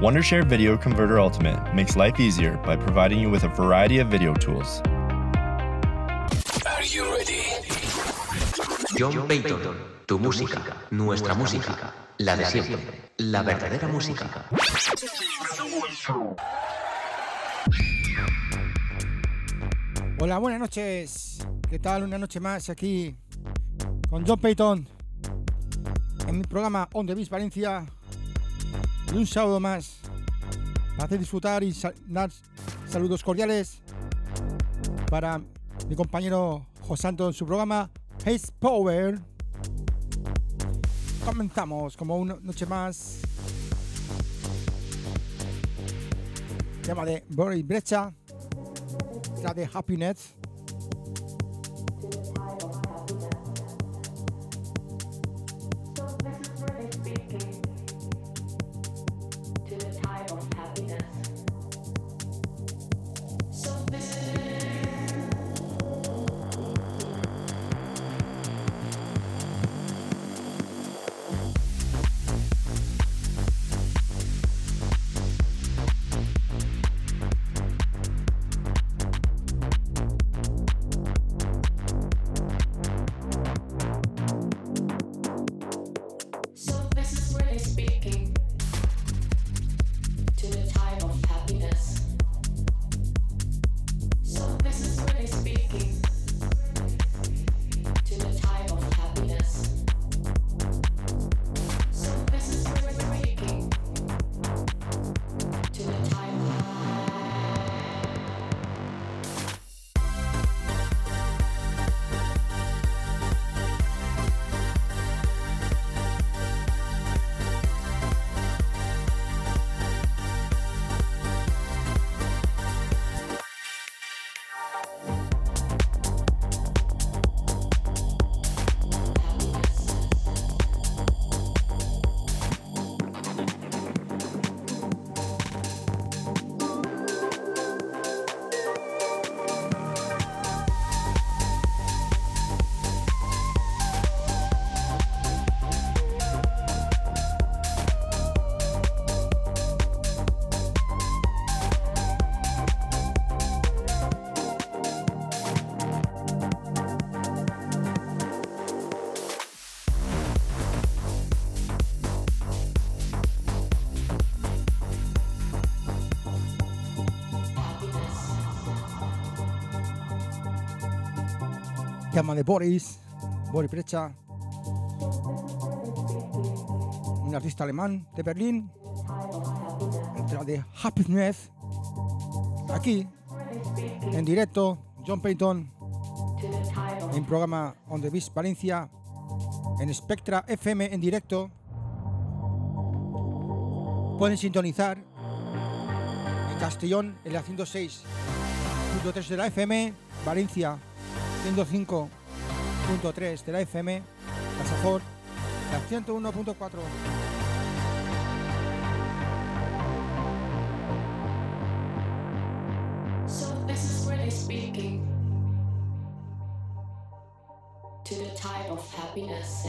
Wondershare Video Converter Ultimate makes life easier by providing you with a variety of video tools. Are you ready? John Payton, tu música, nuestra música, la de siempre, la verdadera música. Hola, buenas noches. ¿Qué tal? Una noche más aquí con John Payton en mi programa On The Beach Valencia y un sábado más para hacer disfrutar y dar saludos cordiales para mi compañero José en su programa Haze Power. Comenzamos como una noche más. Tema de Boris Brecha, la de Happiness. De Boris, Boris Brecha, un artista alemán de Berlín, entra de Happiness, aquí, en directo, John Payton, en programa On the Beach Valencia, en Spectra FM en directo. Pueden sintonizar en Castellón, en la 106.3 de la FM, Valencia 105 101.3 de la FM, Pasafor, la 101.4. So this is really speaking to the type of happiness.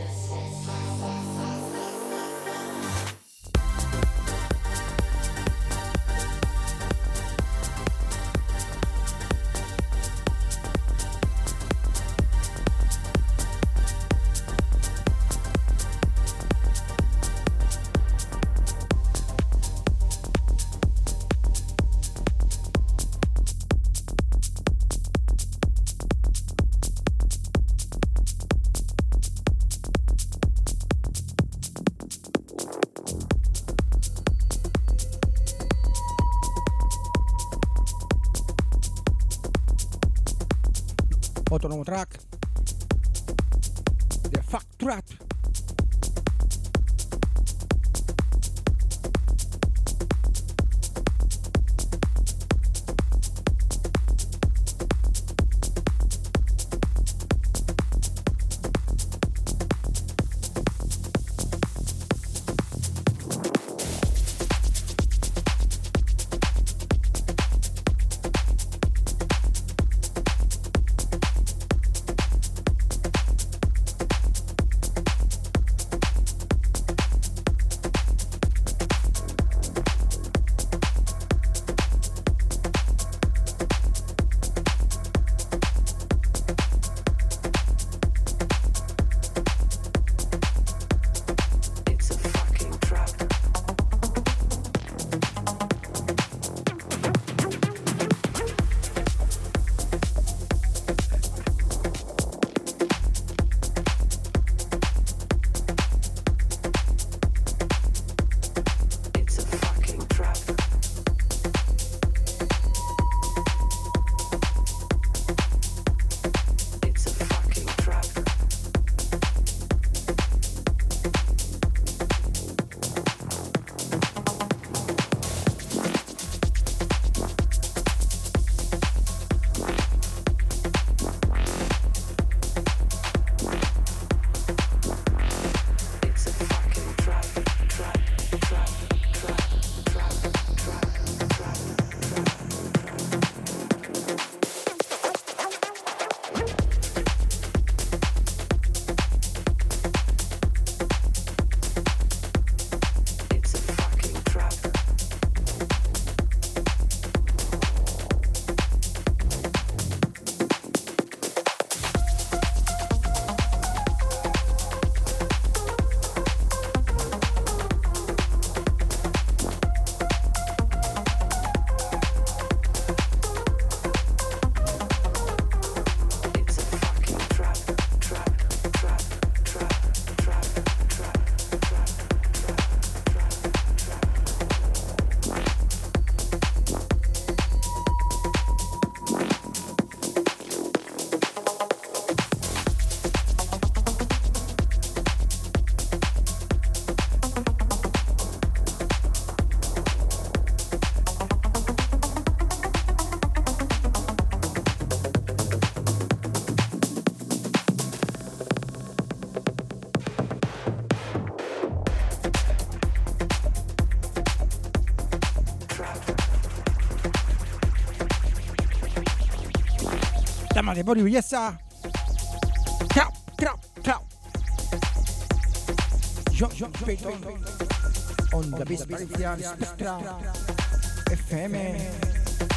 Tema de Bori Belleza. Trap, trap, trap. John, John Payton. Onda Beats Valencia, Spectra. FM.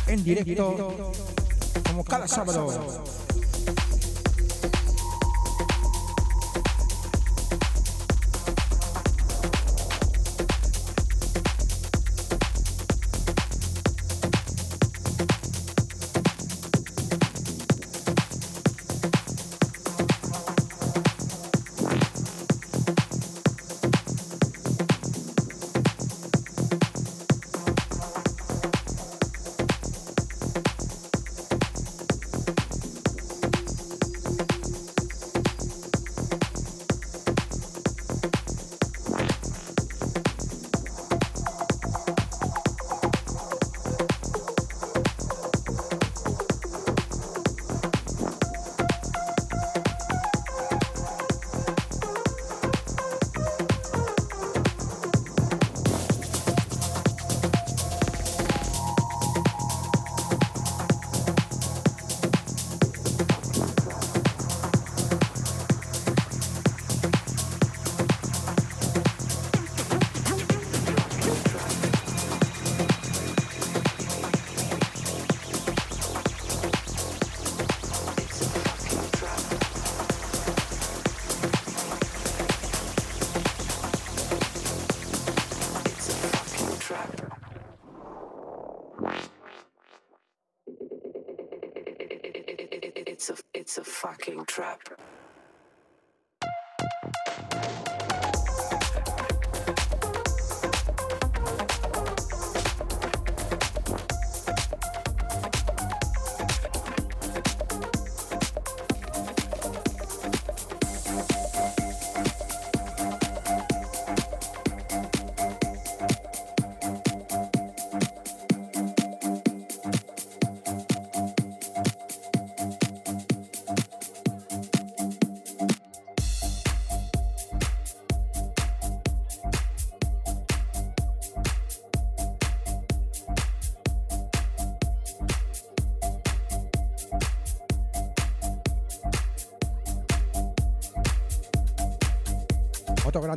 En directo. Como cada sábado.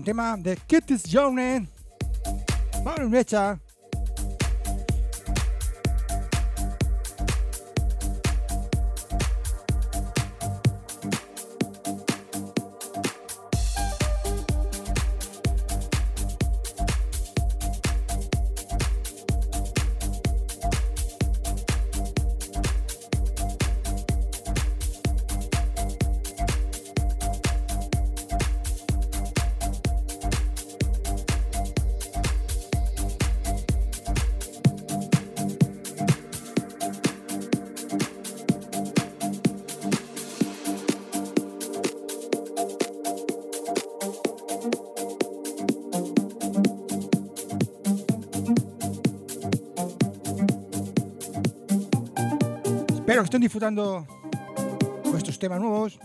Tema de Kitty's Journey. Vamos, mecha. Estén disfrutando vuestros temas nuevos.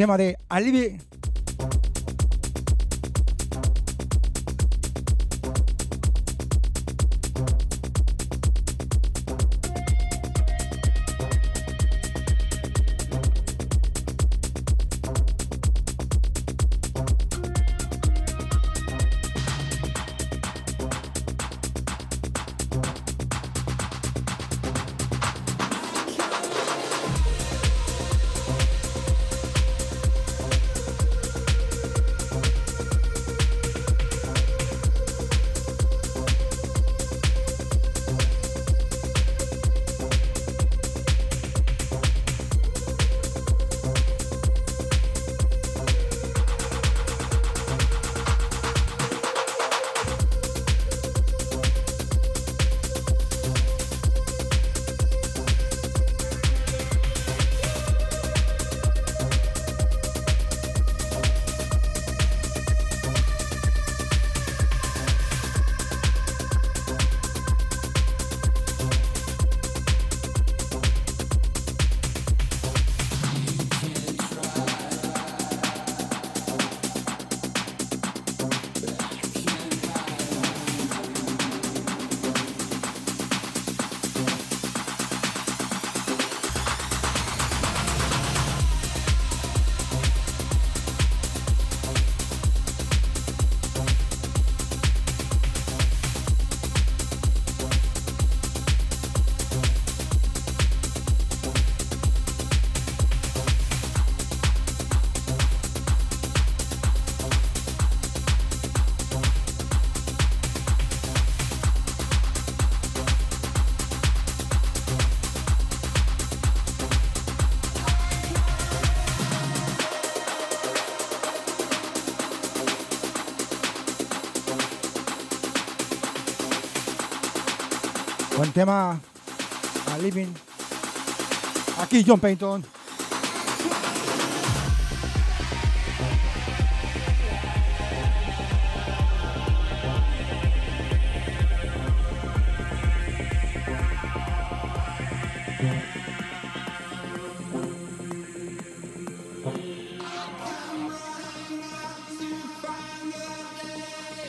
Tema de Alibi tema. A. Aquí John Payton.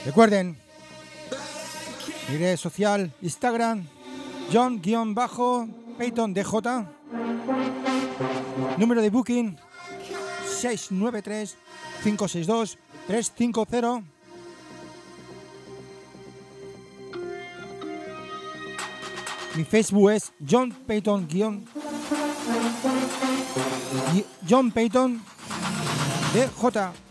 Recuerden, mi red social, Instagram, John-Payton DJ. Número de booking 693 562 350. Mi Facebook es John Payton guion John Payton DJ.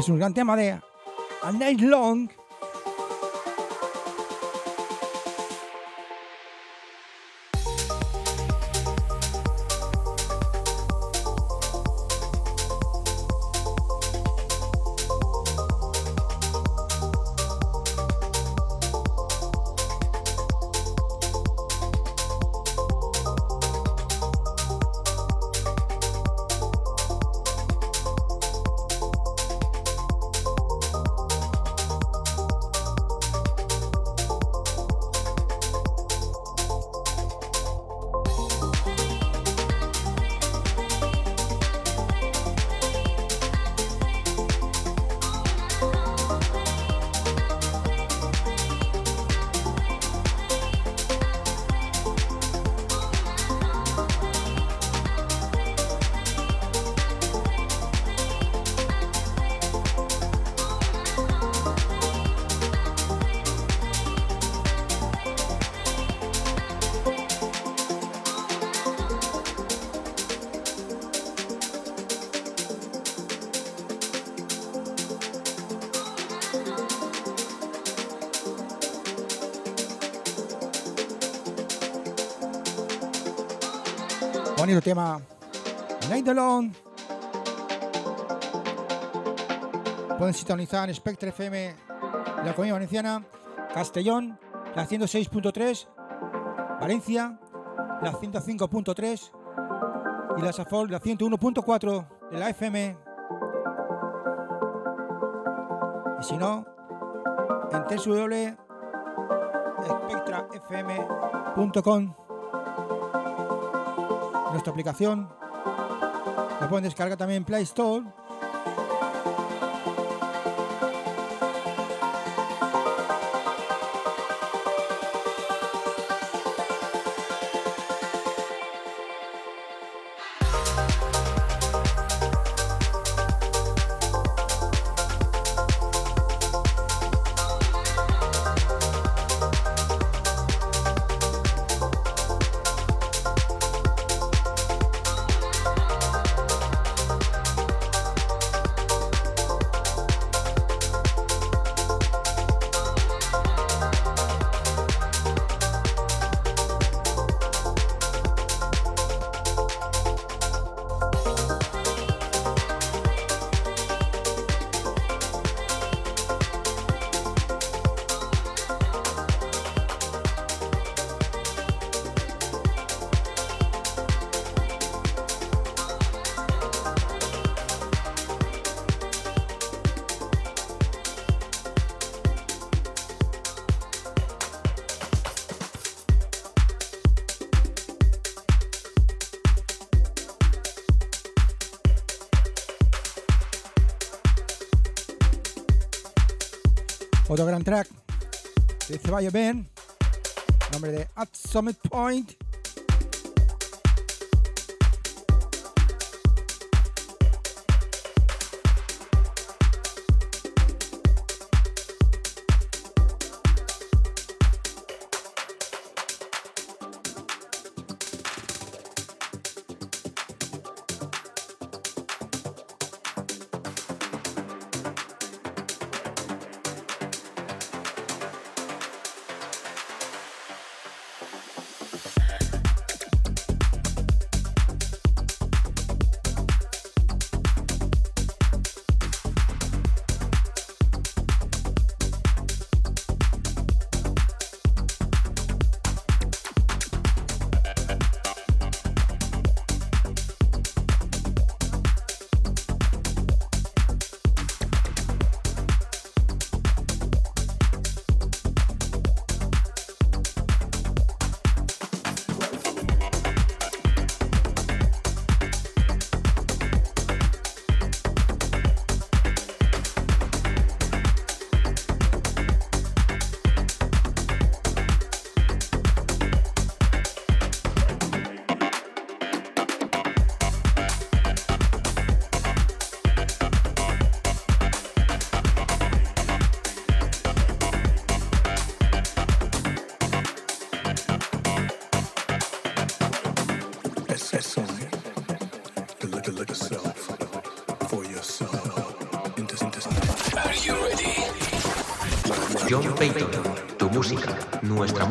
Es un gran tema de A Night Long. Tema. Night. Pueden sintonizar en Spectre FM, la Comunidad Valenciana, Castellón, la 106.3, Valencia, la 105.3 y la Safol, la 101.4 de la FM. Y si no, en www.spectrafm.com nuestra aplicación. La pueden descargar también en Play Store Otro gran track de Ceballos Ben, nombre de At Summit Point.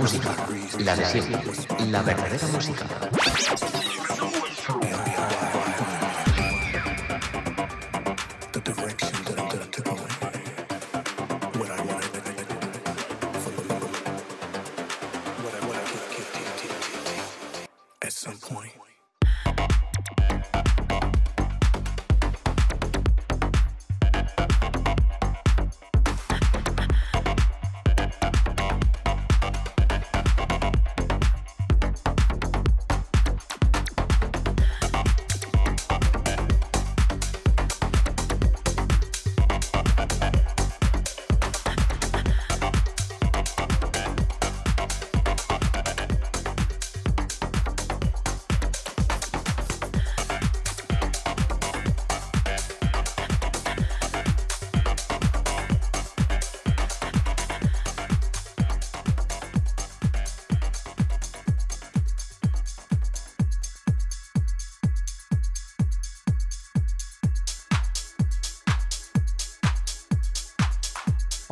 Música, la de siempre, la verdadera música.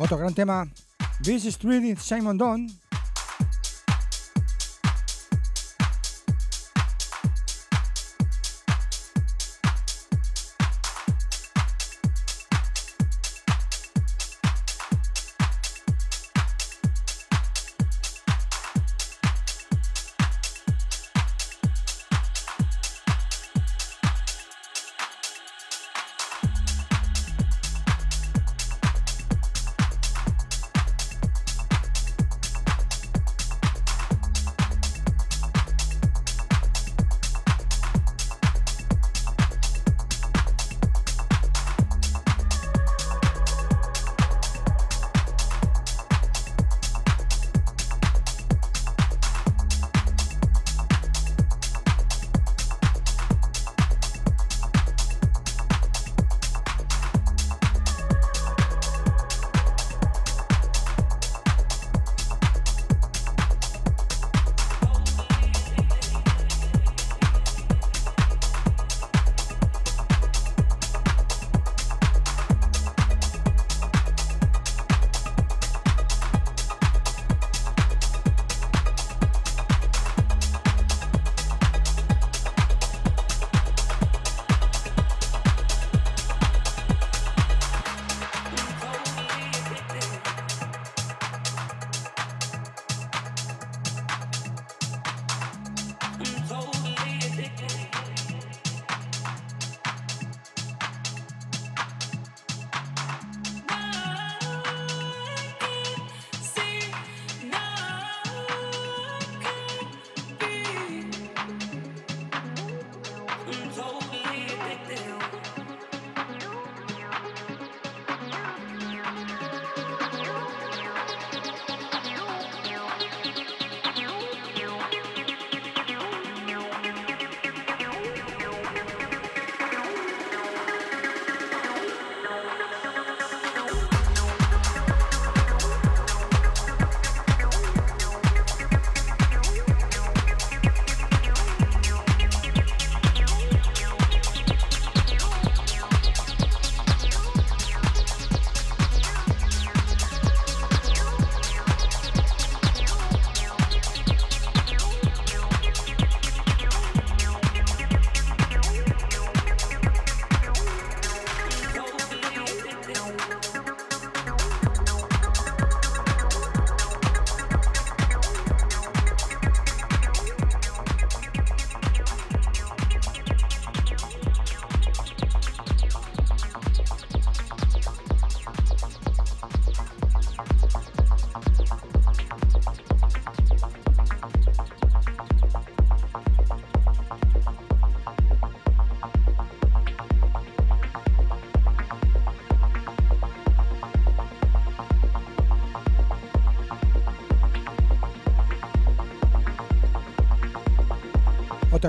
Otro gran tema, This Street Simon Don.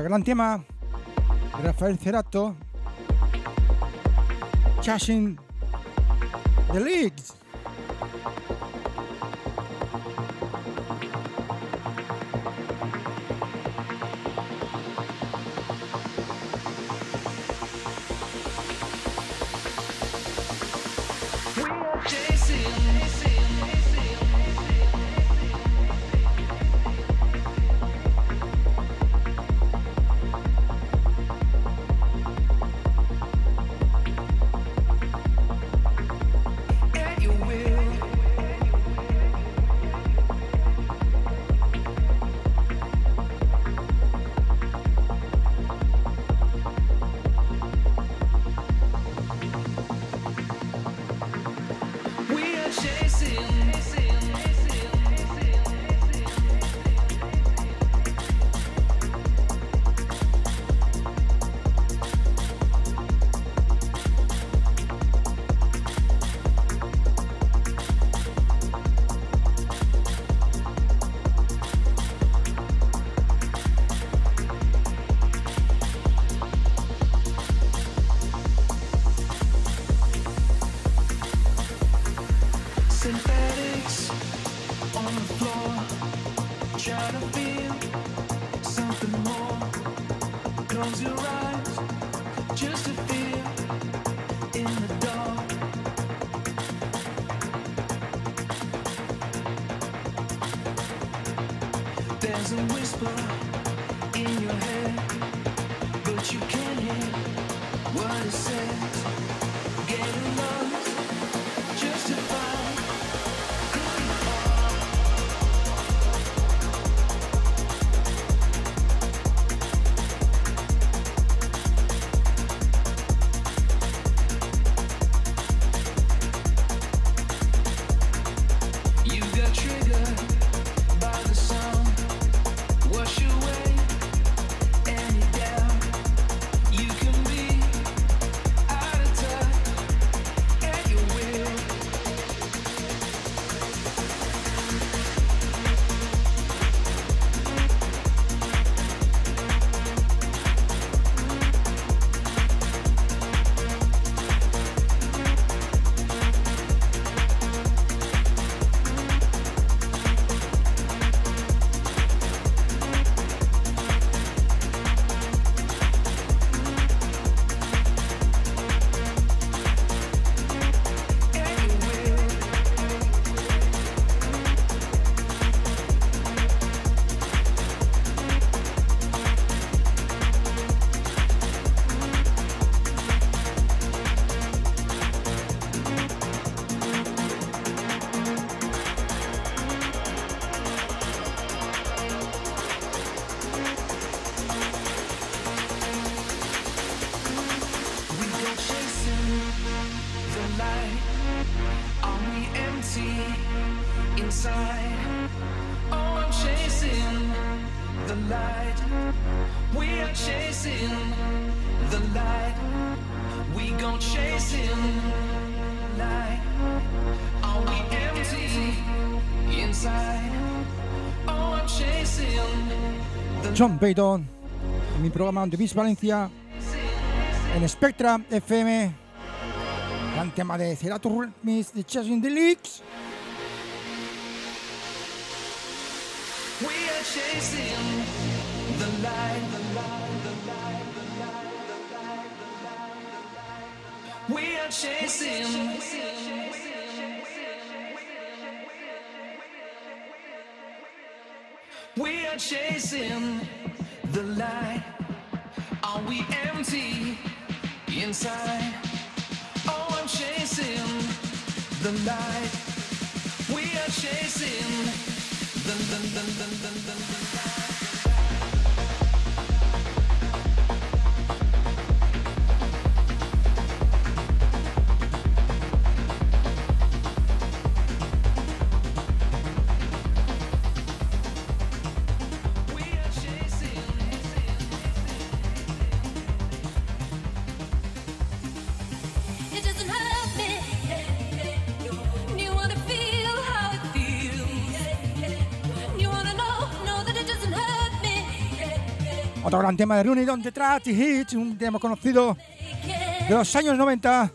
Gran Rafael Cerato, Chasing the Leagues. John Payton, en mi programa de Beach Valencia, en Spectra FM, gran tema de Cerato Rhythms de Chasing the Leaks. We are chasing chasing. The light. Are we empty inside? Oh, I'm chasing the light. We are chasing the, the, the, the, the, the, the gran tema de Rooney Don't Trust Hits, un tema conocido de los años 90.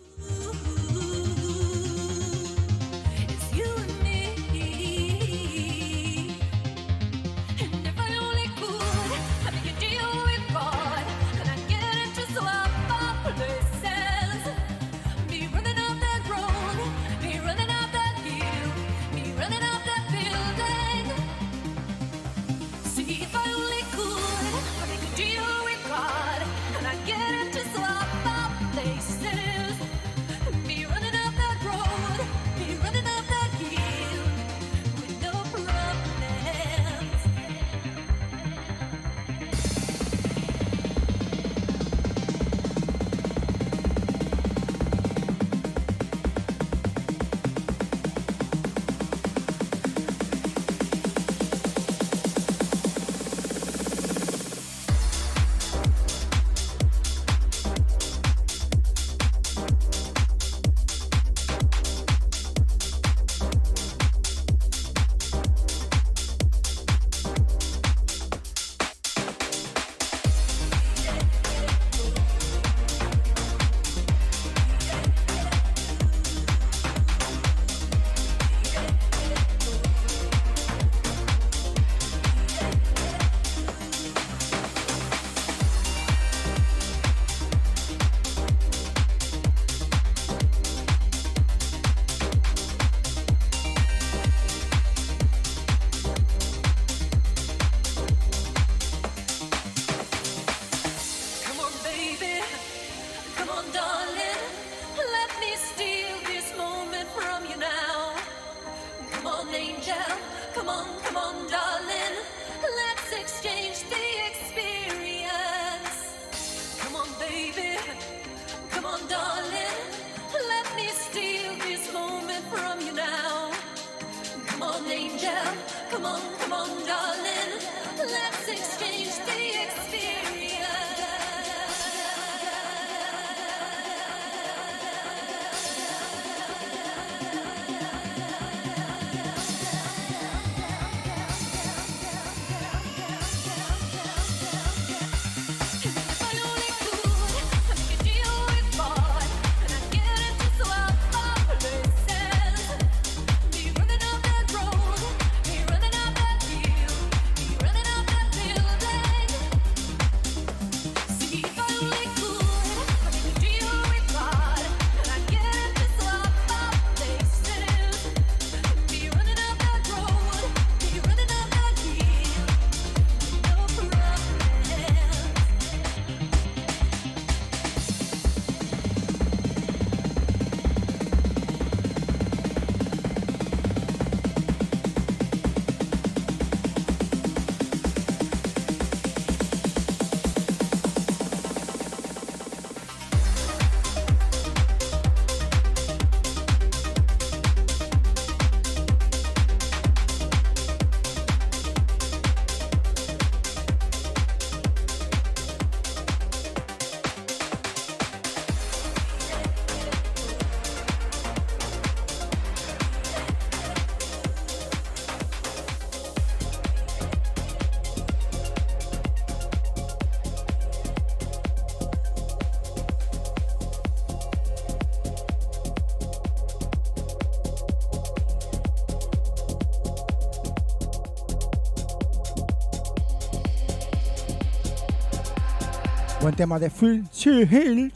Buen tema de Phil Hill.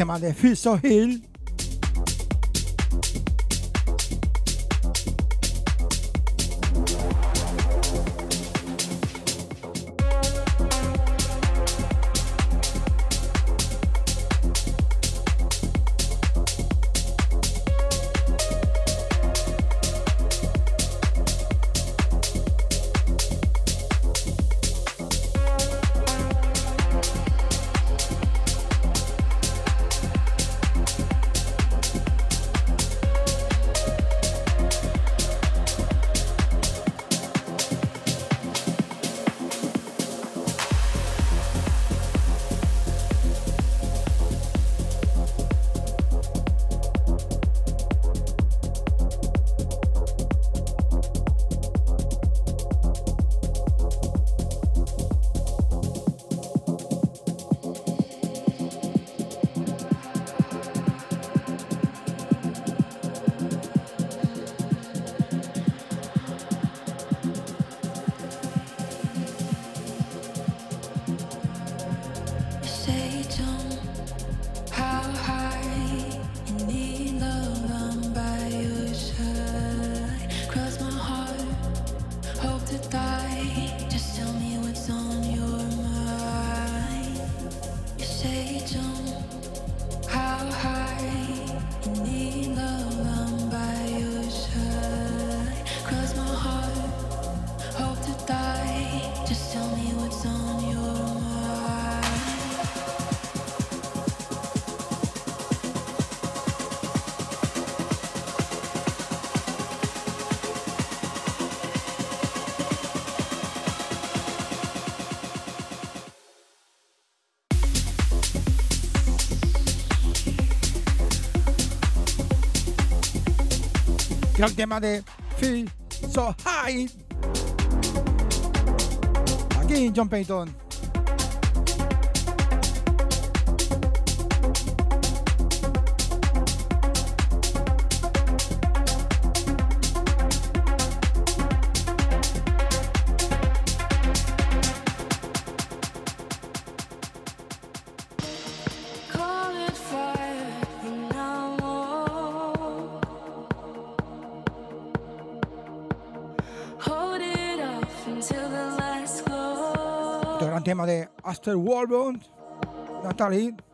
Buen tema de Feel So Hill. gran tema de Feel So High. Aquí John Payton. Tema de Aster Warbond, Natalie.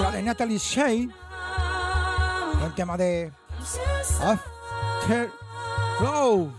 La de Natalie Shea, el tema de After Flow.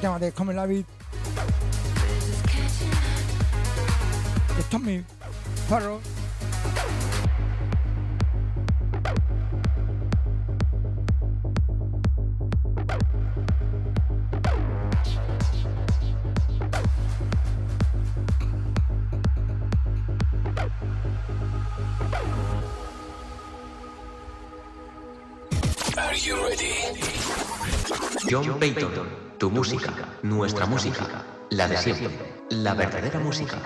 Gran tema de Come Love It. De Tommy Farrow. John Payton, tu música, nuestra música, la de siempre, la verdadera música.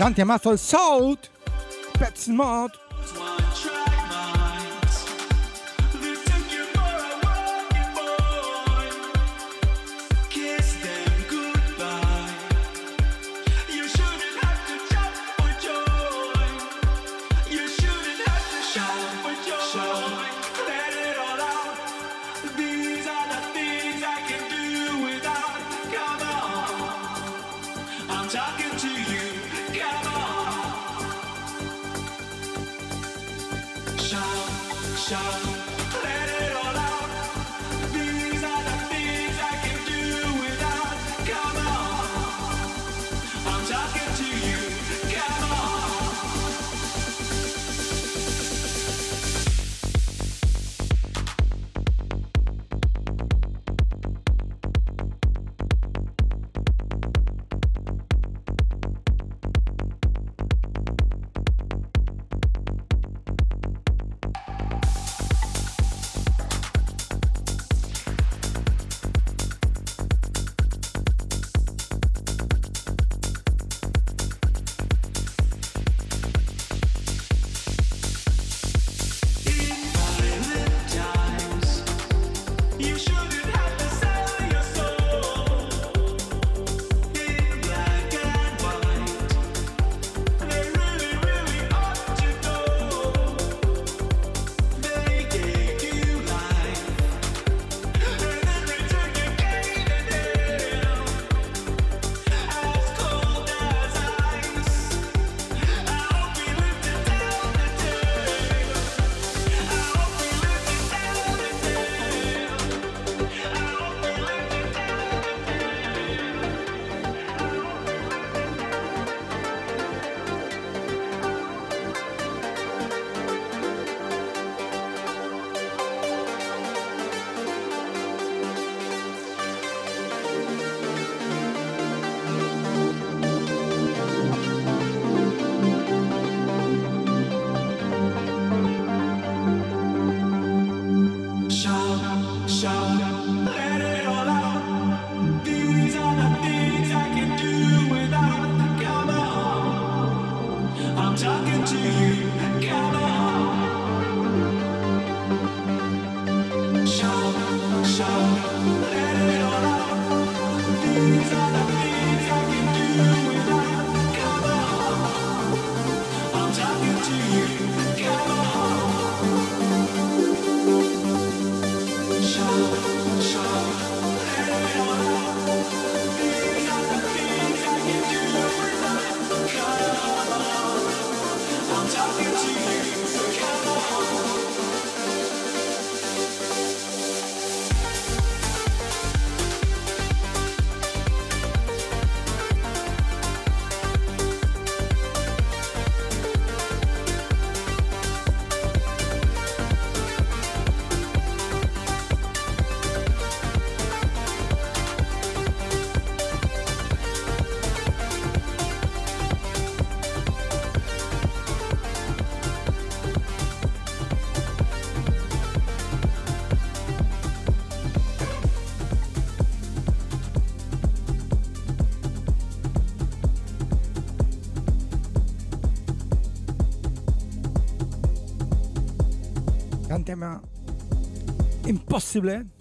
l'antiamato al salt. That's smart. possible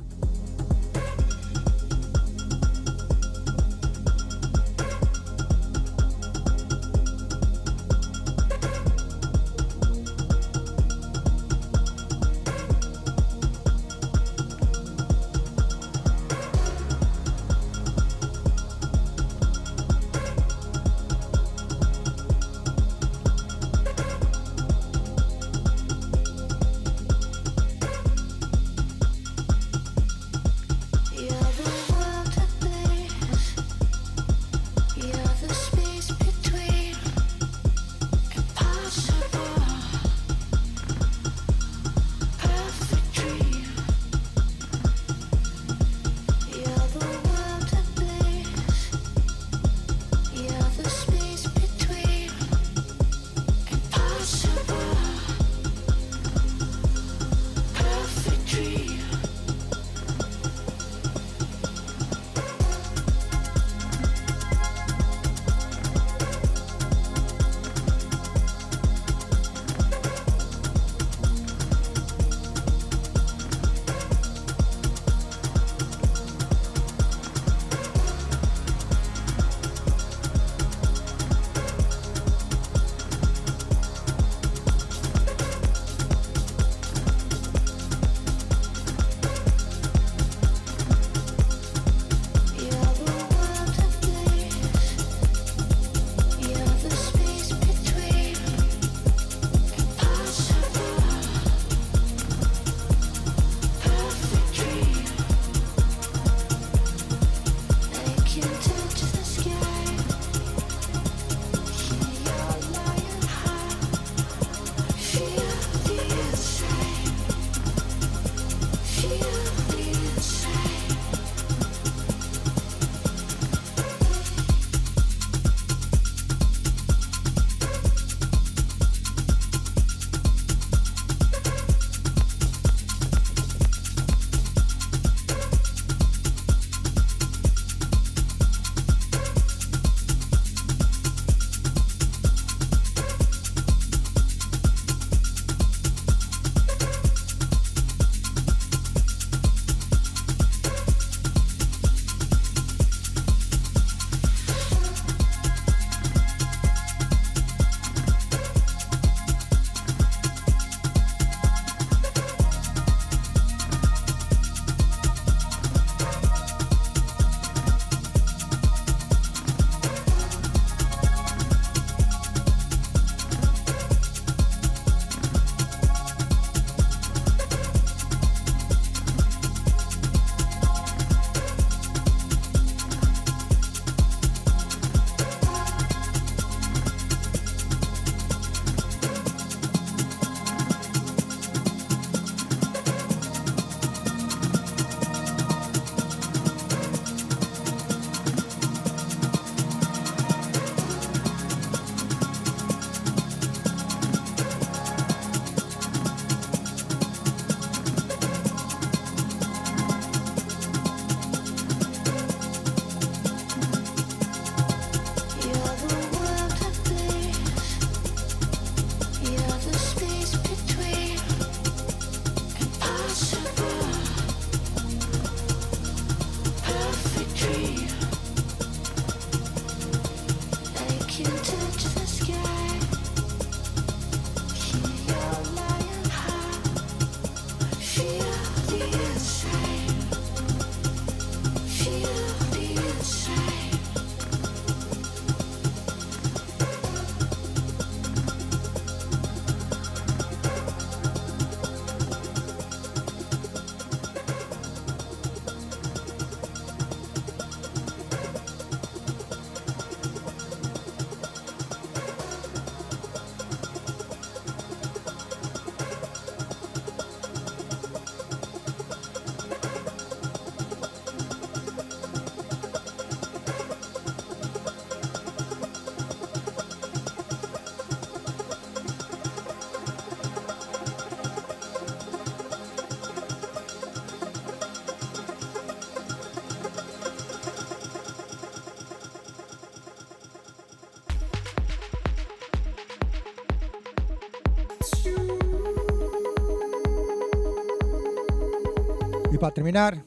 para terminar,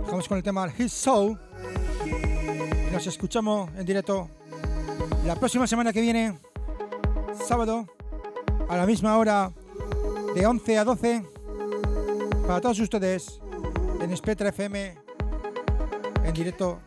dejamos con el tema His Soul. Nos escuchamos en directo la próxima semana que viene, sábado, a la misma hora, de 11 a 12, para todos ustedes, en Spectra FM, en directo